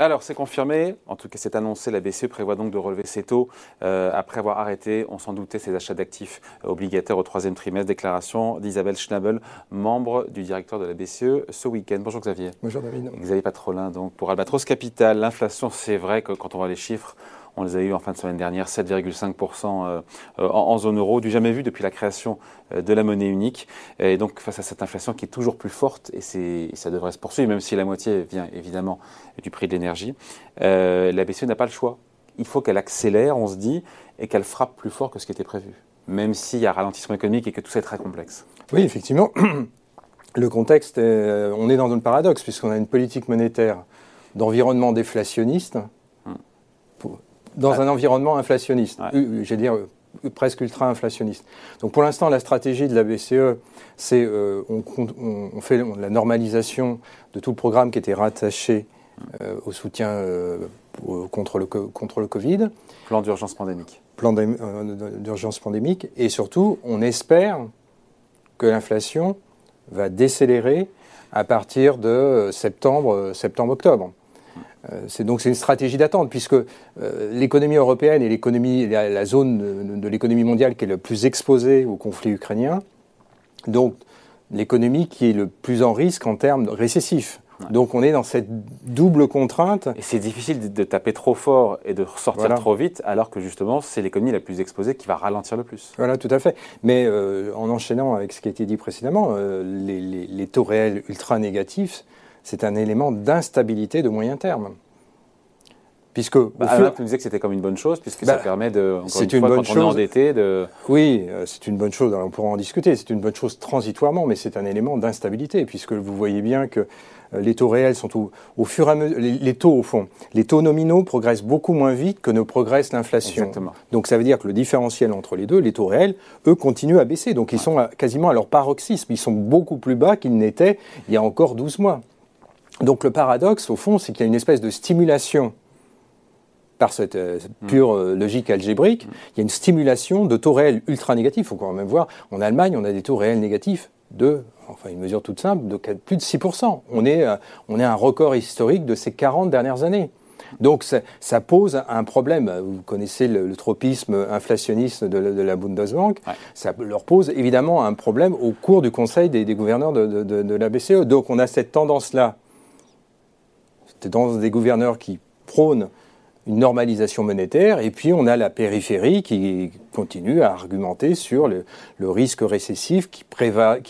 Alors, c'est confirmé, en tout cas c'est annoncé, la BCE prévoit donc de relever ses taux euh, après avoir arrêté, on s'en doutait, ses achats d'actifs obligataires au troisième trimestre. Déclaration d'Isabelle Schnabel, membre du directeur de la BCE ce week-end. Bonjour Xavier. Bonjour David. Xavier Patrolin, donc pour Albatros Capital, l'inflation, c'est vrai que quand on voit les chiffres, on les a eu en fin de semaine dernière, 7,5% euh, en, zone euro, du jamais vu depuis la création euh, de la monnaie unique. Et donc face à cette inflation qui est toujours plus forte, et, ça devrait se poursuivre, même si la moitié vient évidemment du prix de l'énergie, euh, la BCE n'a pas le choix. Il faut qu'elle accélère, on se dit, et qu'elle frappe plus fort que ce qui était prévu, même s'il y a ralentissement économique et que tout ça est très complexe. Oui, effectivement. Le contexte, on est dans un paradoxe, puisqu'on a une politique monétaire d'environnement déflationniste, dans un environnement inflationniste, j'allais dire presque ultra-inflationniste. Donc pour l'instant, la stratégie de la BCE, c'est euh, on, fait la normalisation de tout le programme qui était rattaché euh, au soutien euh, contre, le, contre le Covid. Plan d'urgence pandémique. Plan d'urgence pandémique. Et surtout, on espère que l'inflation va décélérer à partir de septembre, septembre-octobre. Euh, c'est donc c'est une stratégie d'attente puisque euh, l'économie européenne et l'économie la, zone de, l'économie mondiale qui est le plus exposée au conflit ukrainien, donc l'économie qui est le plus en risque en termes récessifs. Donc on est dans cette double contrainte. Et c'est difficile de, taper trop fort et de ressortir trop vite, alors que justement c'est l'économie la plus exposée qui va ralentir le plus. Voilà, tout à fait. Mais euh, en enchaînant avec ce qui a été dit précédemment, les, les, taux réels ultra négatifs, c'est un élément d'instabilité de moyen terme. Puisque, bah, fur... tu disais que c'était comme une bonne chose, puisque ça bah, permet de, encore une, fois, quand chose. on est endetté, de... Oui, euh, c'est une bonne chose, on pourra en discuter, c'est une bonne chose transitoirement, mais c'est un élément d'instabilité, puisque vous voyez bien que euh, les taux réels sont au, au fur et à mesure, les, taux au fond, les taux nominaux progressent beaucoup moins vite que ne progresse l'inflation. Donc ça veut dire que le différentiel entre les deux, les taux réels, eux, continuent à baisser, donc ils sont quasiment à leur paroxysme, ils sont beaucoup plus bas qu'ils n'étaient il y a encore 12 mois. Donc le paradoxe, au fond, c'est qu'il y a une espèce de stimulation par cette euh, mm. pure euh, logique algébrique, mm. il y a une stimulation de taux réels ultra négatifs. Il faut quand même voir, en Allemagne, on a des taux réels négatifs de, enfin une mesure toute simple, de plus de 6%. On est, euh, on est un record historique de ces 40 dernières années. Donc ça, pose un problème. Vous connaissez le, tropisme inflationniste de, la Bundesbank. Ça leur pose évidemment un problème au cours du Conseil des, des gouverneurs de, la BCE. Donc on a cette tendance-là dans des gouverneurs qui prônent une normalisation monétaire, et puis on a la périphérie qui continue à argumenter sur le, risque récessif qui,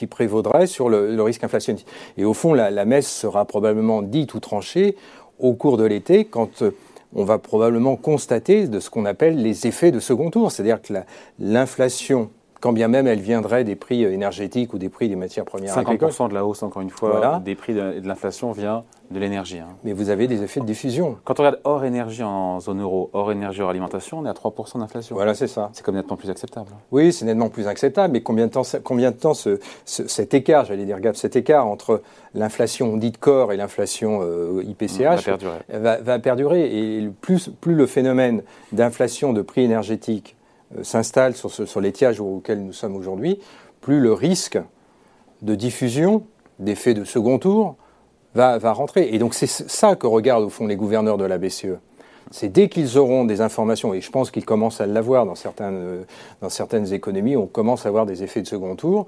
prévaudrait sur le, risque inflationniste. Et au fond, la, messe sera probablement dite ou tranchée au cours de l'été, quand euh, on va probablement constater de ce qu'on appelle les effets de second tour, c'est-à-dire que l'inflation quand bien même elle viendrait des prix énergétiques ou des prix des matières premières 50% de la hausse, encore une fois, des prix de, l'inflation vient de l'énergie. Hein. Mais vous avez des effets de diffusion. Quand on regarde hors énergie en zone euro, hors énergie, hors alimentation, on est à 3% d'inflation. Voilà, c'est ça. C'est comme nettement plus acceptable. Oui, c'est nettement plus acceptable, mais combien de temps, combien de temps ce, cet écart, j'allais dire, cet écart entre l'inflation dite corps et l'inflation IPCH va perdurer. Va, perdurer. Et plus, plus le phénomène d'inflation de prix énergétiques euh, s'installe sur, l'étiage auquel nous sommes aujourd'hui, plus le risque de diffusion d'effets de second tour va, rentrer. Et donc c'est ça que regardent au fond les gouverneurs de la BCE. C'est dès qu'ils auront des informations, et je pense qu'ils commencent à l'avoir dans certaines, dans certaines économies, on commence à avoir des effets de second tour,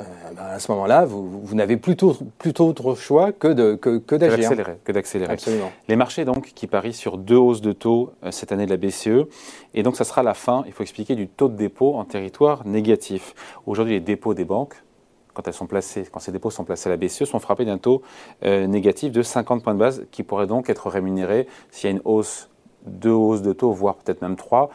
euh, ben, à ce moment-là, vous, vous n'avez plutôt, plutôt autre choix que, de, que, que d'agir. Que d'accélérer. Absolument. Les marchés, donc, qui parient sur deux hausses de taux euh, cette année de la BCE. Et donc, ça sera la fin, il faut expliquer, du taux de dépôt en territoire négatif. Aujourd'hui, les dépôts des banques, quand, elles sont placées, quand ces dépôts sont placés à la BCE, sont frappés d'un taux euh, négatif de 50 points de base qui pourrait donc être rémunéré s'il y a une hausse, deux hausses de taux, voire peut-être même trois,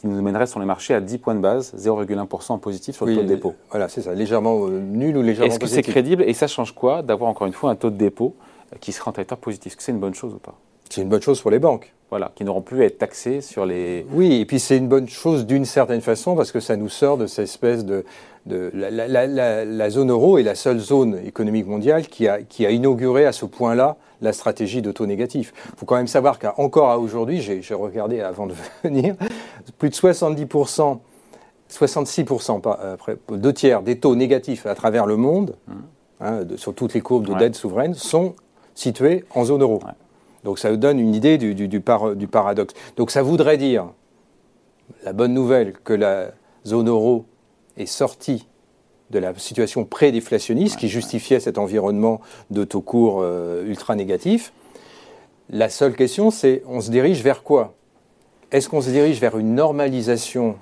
qui nous mènerait sur les marchés à 10 points de base, 0,1% positif sur le taux de dépôt. Voilà, c'est ça, légèrement euh, nul ou légèrement Est-ce que c'est crédible et ça change quoi d'avoir encore une fois un taux de dépôt euh, qui sera en territoire positif? Est-ce que c'est une bonne chose ou pas? C'est une bonne chose pour les banques. Voilà, qui n'auront plus à être taxés sur les. Oui, et puis c'est une bonne chose d'une certaine façon parce que ça nous sort de cette espèce de. de la, zone euro est la seule zone économique mondiale qui a, qui a inauguré à ce point-là la stratégie de taux négatif. Il faut quand même savoir qu'encore à aujourd'hui, j'ai regardé avant de venir, plus de 70%, 66%, pas, après, deux tiers des taux négatifs à travers le monde, mmh. hein, sur toutes les courbes de dette souveraine, sont situés en zone euro. Donc ça vous donne une idée du, du, paradoxe. Donc ça voudrait dire, la bonne nouvelle, que la zone euro est sortie de la situation pré-déflationniste qui justifiait cet environnement de taux court euh, ultra négatif. La seule question, c'est on se dirige vers quoi? Est-ce qu'on se dirige vers une normalisation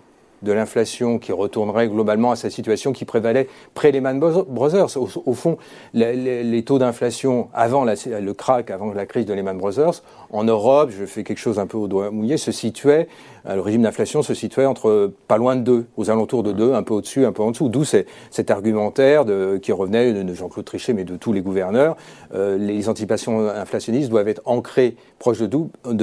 de l'inflation qui retournerait globalement à sa situation qui prévalait pré-Lehman Brothers. Au, fond, les, taux d'inflation avant le crack, avant la crise de Lehman Brothers, en Europe, je fais quelque chose un peu au doigt mouillé, se situait, euh, le régime d'inflation se situait entre pas loin de 2, aux alentours de 2, un peu au-dessus, un peu en dessous. D'où cet argumentaire de, qui revenait de Jean-Claude Trichet, mais de tous les gouverneurs. Euh, les anticipations inflationnistes doivent être ancrées proches de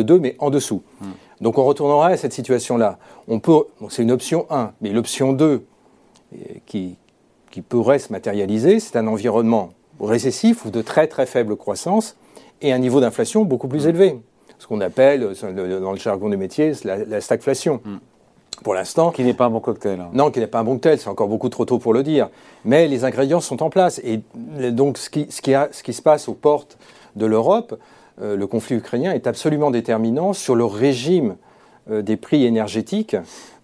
2, mais en dessous. Hmm. Donc on retournera à cette situation-là. On peut, c'est une option 1, mais l'option 2 euh, qui, qui pourrait se matérialiser, c'est un environnement récessif ou de très très faible croissance et un niveau d'inflation beaucoup plus élevé. Ce qu'on appelle, euh, dans le jargon des métiers, la, stagflation. Hmm. Pour l'instant. Qui n'est pas un bon cocktail. Hein. Non, qui n'est pas un bon cocktail, c'est encore beaucoup trop tôt pour le dire. Mais les ingrédients sont en place. Et donc, ce qui, ce qui, a, ce qui se passe aux portes de l'Europe, euh, le conflit ukrainien est absolument déterminant sur le régime euh, des prix énergétiques.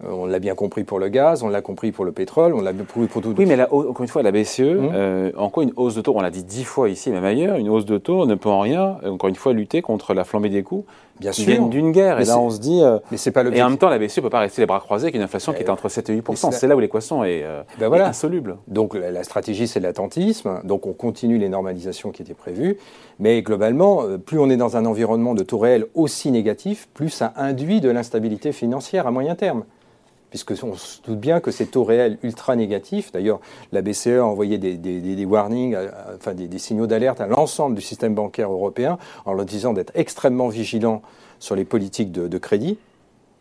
Euh, on l'a bien compris pour le gaz, on l'a compris pour le pétrole, on l'a compris pour tout. Oui, mais là, encore une fois, la BCE, hum. encore une hausse de taux, on l'a dit dix fois ici, même ailleurs, une hausse de taux ne peut en rien, encore une fois, lutter contre la flambée des coûts Bien sûr. d'une guerre. et là, on se dit. Euh, mais c'est pas le Et en même temps, la BCE ne peut pas rester les bras croisés avec une inflation qui est entre 7 et 8% C'est là où l'équation est, euh, ben voilà. insoluble. Donc la, stratégie, c'est l'attentisme. Donc on continue les normalisations qui étaient prévues. Mais globalement, euh, plus on est dans un environnement de taux réel aussi négatif, plus ça induit de l'instabilité financière à moyen terme. Puisque on se doute bien que ces taux réels ultra négatifs, d'ailleurs la BCE a envoyé des, warnings, enfin des, signaux d'alerte à l'ensemble du système bancaire européen en leur disant d'être extrêmement vigilant sur les politiques de, crédit,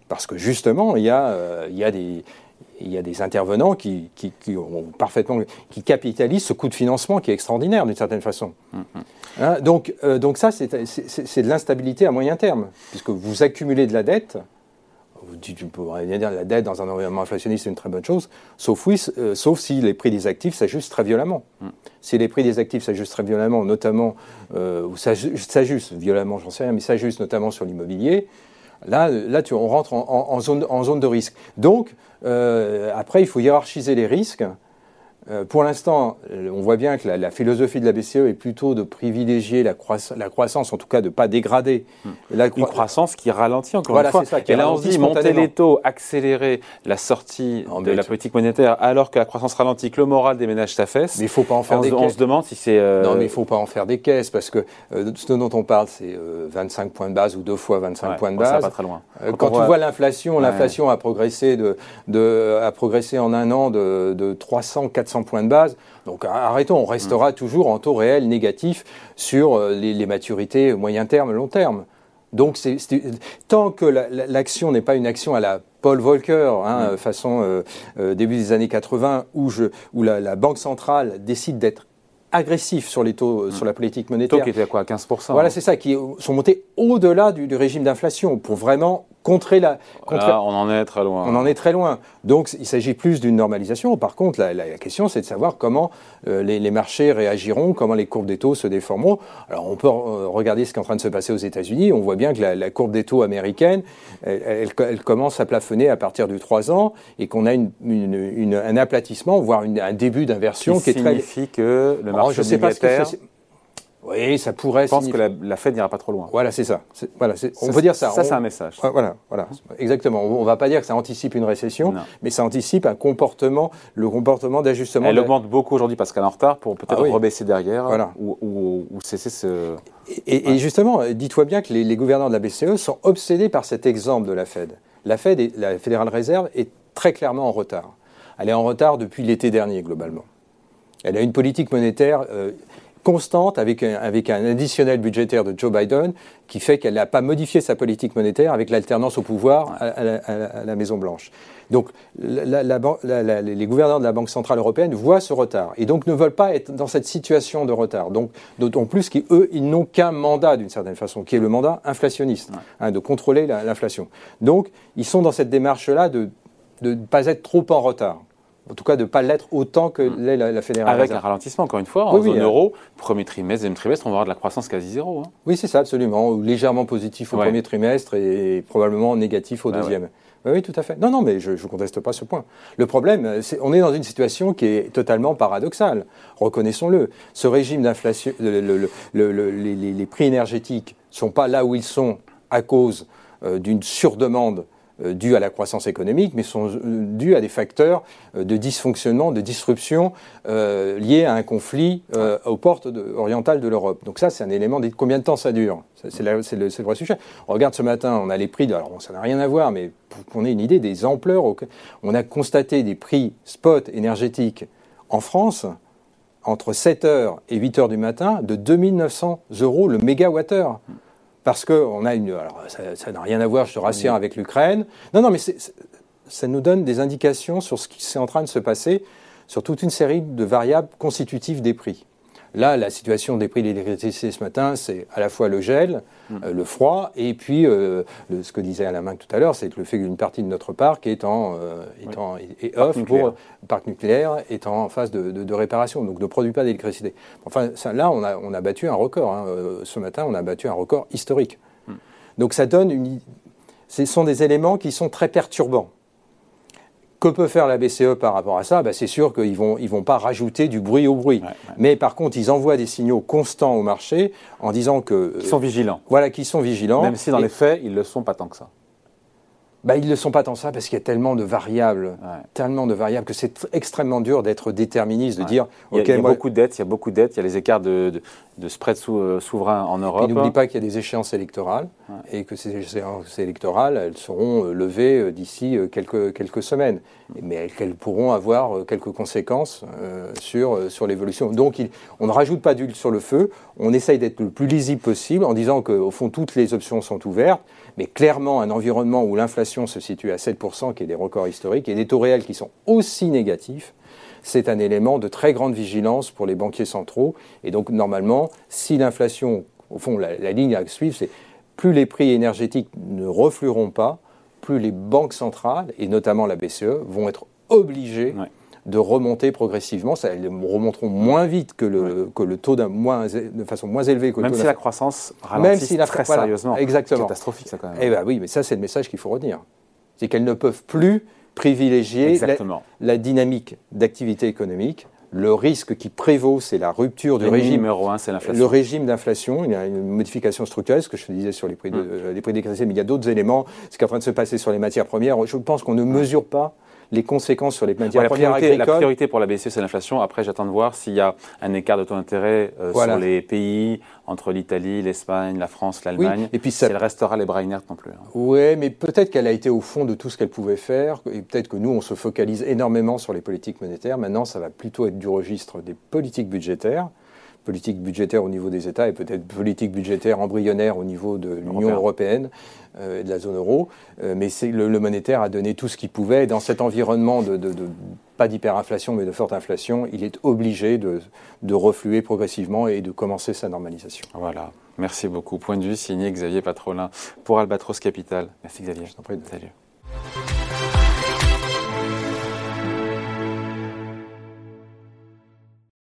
parce que justement, euh, il y a des il y a des intervenants qui, qui, ont parfaitement, qui capitalisent ce coût de financement qui est extraordinaire d'une certaine façon. Mm-hmm. Hein, donc, euh, donc ça, c'est de l'instabilité à moyen terme, puisque vous accumulez de la dette, vous dites, rien dire, la dette dans un environnement inflationniste, c'est une très bonne chose, sauf, oui, euh, sauf si les prix des actifs s'ajustent très violemment. Mm. Si les prix des actifs s'ajustent très violemment, notamment, euh, ou s'ajustent violemment, j'en sais rien, mais s'ajustent notamment sur l'immobilier, là, là on rentre en, zone, en zone de risque. Donc, euh, après, il faut hiérarchiser les risques. Euh, pour l'instant, euh, on voit bien que la, philosophie de la BCE est plutôt de privilégier la, croissance, en tout cas de ne pas dégrader. Hmm. La Une croissance qui ralentit encore une fois. Ça, Et là, on se dit monter les taux, accélérer la sortie de la politique monétaire alors que la croissance ralentit, que le moral des ménages s'affaisse. Mais il faut pas en faire des caisses. On se demande si c'est... Euh, non, mais il faut pas en faire des caisses parce que ce dont on parle, c'est 25 points de base ou deux fois 25 points de base. Ça pas très loin. Quand, tu vois l'inflation, l'inflation a progressé de, de, a progressé en un an de, de 300, 400 points de base. Donc arrêtons, on restera mm. toujours en taux réel négatif sur euh, les, maturités moyen terme, long terme. Donc tant que l'action n'est pas une action à la Paul Volcker, hein, mm. façon euh, euh, début des années 80, où, je, où la, Banque centrale décide d'être agressif sur les taux, mm. sur la politique monétaire. Taux qui était à quoi, 15% Voilà, c'est ça, qui sont montés au-delà du, régime d'inflation pour vraiment contrer la. Contrer... on en est très loin. On en est très loin. Donc il s'agit plus d'une normalisation. Par contre, la, question, c'est de savoir comment euh, les, marchés réagiront, comment les courbes des taux se déformeront. Alors on peut euh, regarder ce qui est en train de se passer aux États-Unis. On voit bien que la, courbe des taux américaine, elle, commence à plafonner à partir du 3 ans et qu'on a une, un aplatissement, voire un début d'inversion qui, est très. signifie que le marché je sais pas ce que oui, ça pourrait. Je pense que la, la Fed n'ira pas trop loin. Voilà, c'est ça. Voilà, on peut dire ça. Ça, c'est un message. Voilà, voilà, exactement. On ne va pas dire que ça anticipe une récession, mais ça anticipe un comportement, le comportement d'ajustement. Elle augmente beaucoup aujourd'hui parce qu'elle est en retard pour peut-être ah rebaisser derrière voilà. ou, cesser ce. Et, et justement, dis-toi bien que les, les, gouverneurs de la BCE sont obsédés par cet exemple de la Fed. La Fed, la Fédérale Réserve, est très clairement en retard. Elle est en retard depuis l'été dernier, globalement. Elle a une politique monétaire. Euh, constante avec un, avec un additionnel budgétaire de Joe Biden qui fait qu'elle n'a pas modifié sa politique monétaire avec l'alternance au pouvoir à, la, Maison-Blanche. Donc les gouverneurs de la Banque Centrale Européenne voient ce retard et donc ne veulent pas être dans cette situation de retard. Donc d'autant plus qu'eux, ils n'ont qu'un mandat d'une certaine façon, qui est le mandat inflationniste, hein, de contrôler l'inflation. Donc ils sont dans cette démarche-là de ne pas être trop en retard. En tout cas de ne pas l'être autant que mm. l'est la, la, fédération. Avec un ralentissement, encore une fois, en zone euro, premier trimestre, deuxième trimestre, on va avoir de la croissance quasi zéro. Hein. Oui, c'est ça, absolument. Légèrement positif au premier trimestre et probablement négatif au deuxième. Oui, tout à fait. Non, non, mais je ne conteste pas ce point. Le problème, c'est on est dans une situation qui est totalement paradoxale. Reconnaissons-le. Ce régime d'inflation, les, prix énergétiques ne sont pas là où ils sont à cause euh, d'une surdemande euh, dus à la croissance économique, mais sont euh, dus à des facteurs euh, de dysfonctionnement, de disruption liés à un conflit aux portes orientales de l'Europe. Donc ça, c'est un élément. De combien de temps ça dure? C'est le, le, vrai sujet. On regarde ce matin, on a les prix. De, alors ça n'a rien à voir, mais pour qu'on ait une idée des ampleurs, on a constaté des prix spot énergétiques en France entre 7h et 8h du matin de 2900 euros le mégawattheure parce qu'on a une. Alors, ça n'a rien à voir, je te rassure, avec l'Ukraine. Non, non, mais ça nous donne des indications sur ce qui est en train de se passer sur toute une série de variables constitutives des prix. Là, la situation des prix de l'électricité ce matin, c'est à la fois le gel, hmm. euh, le froid, et puis euh, ce que disait Alain Minc tout à l'heure, c'est que le fait qu'une partie de notre parc est en, euh, off pour parc nucléaire est en phase de, réparation, donc ne produit pas d'électricité. Enfin, là, on a, on a, battu un record. Hein. ce matin, on a battu un record historique. Hmm. Donc ça donne une. Ce sont des éléments qui sont très perturbants. Que peut faire la BCE par rapport à ça ben, C'est sûr qu'ils ne vont, ils vont pas rajouter du bruit au bruit. Mais par contre, ils envoient des signaux constants au marché en disant que... Ils sont vigilants. Voilà, qu'ils sont vigilants. Même si dans les faits, ils ne le sont pas tant que ça. Bah, ils ne le sont pas tant ça parce qu'il y a tellement de variables, tellement de variables que c'est extrêmement dur d'être déterministe, de dire. Il y a, beaucoup de dettes, il y a beaucoup de dettes, il y a les écarts de, de, spread euh, souverain en Europe. n'oublie pas qu'il y a des échéances électorales et que ces échéances électorales, elles seront euh, levées euh, d'ici quelques, quelques semaines, mais qu'elles pourront avoir quelques conséquences sur, sur l'évolution. Donc on ne rajoute pas d'huile sur le feu, on essaye d'être le plus lisible possible en disant qu'au fond toutes les options sont ouvertes, mais clairement un environnement où l'inflation se situe à 7%, qui est des records historiques, et des taux réels qui sont aussi négatifs, c'est un élément de très grande vigilance pour les banquiers centraux. Et donc normalement, si l'inflation, au fond la, ligne à suivre, c'est plus les prix énergétiques ne reflueront pas, plus les banques centrales, et notamment la BCE, vont être obligées de remonter progressivement. Ça, elles remonteront moins vite que le, que le taux moins, de façon moins élevée que Même le taux si la croissance ralentit Même si la, très sérieusement. Exactement. catastrophique, ça, quand même. Eh bien oui, mais ça, c'est le message qu'il faut retenir. C'est qu'elles ne peuvent plus privilégier la, la, dynamique d'activité économique. Le risque qui prévaut, c'est la rupture du régime. numéro un, c'est l'inflation. Le régime d'inflation, il y a une modification structurelle, ce que je te disais sur les prix, de, les prix des mais il y a d'autres éléments. Ce qui est en train de se passer sur les matières premières, je pense qu'on ne mesure pas les conséquences sur les matières premières agricoles. La priorité pour la BCE, c'est l'inflation. Après, j'attends de voir s'il y a un écart de taux d'intérêt euh, sur les pays entre l'Italie, l'Espagne, la France, l'Allemagne. et puis ça... elle restera les bras inertes non plus. Hein. Oui, mais peut-être qu'elle a été au fond de tout ce qu'elle pouvait faire. Et peut-être que nous, on se focalise énormément sur les politiques monétaires. Maintenant, ça va plutôt être du registre des politiques budgétaires politique budgétaire au niveau des États et peut-être politique budgétaire embryonnaire au niveau de l'Union européenne euh, et de la zone euro. Euh, mais le, le, monétaire a donné tout ce qu'il pouvait. Dans cet environnement de, de, de pas d'hyperinflation mais de forte inflation, il est obligé de, de refluer progressivement et de commencer sa normalisation. Voilà. Merci beaucoup. Point de vue signé Xavier Patrolin pour Albatros Capital. Merci Xavier. Je t'en prie. Salut.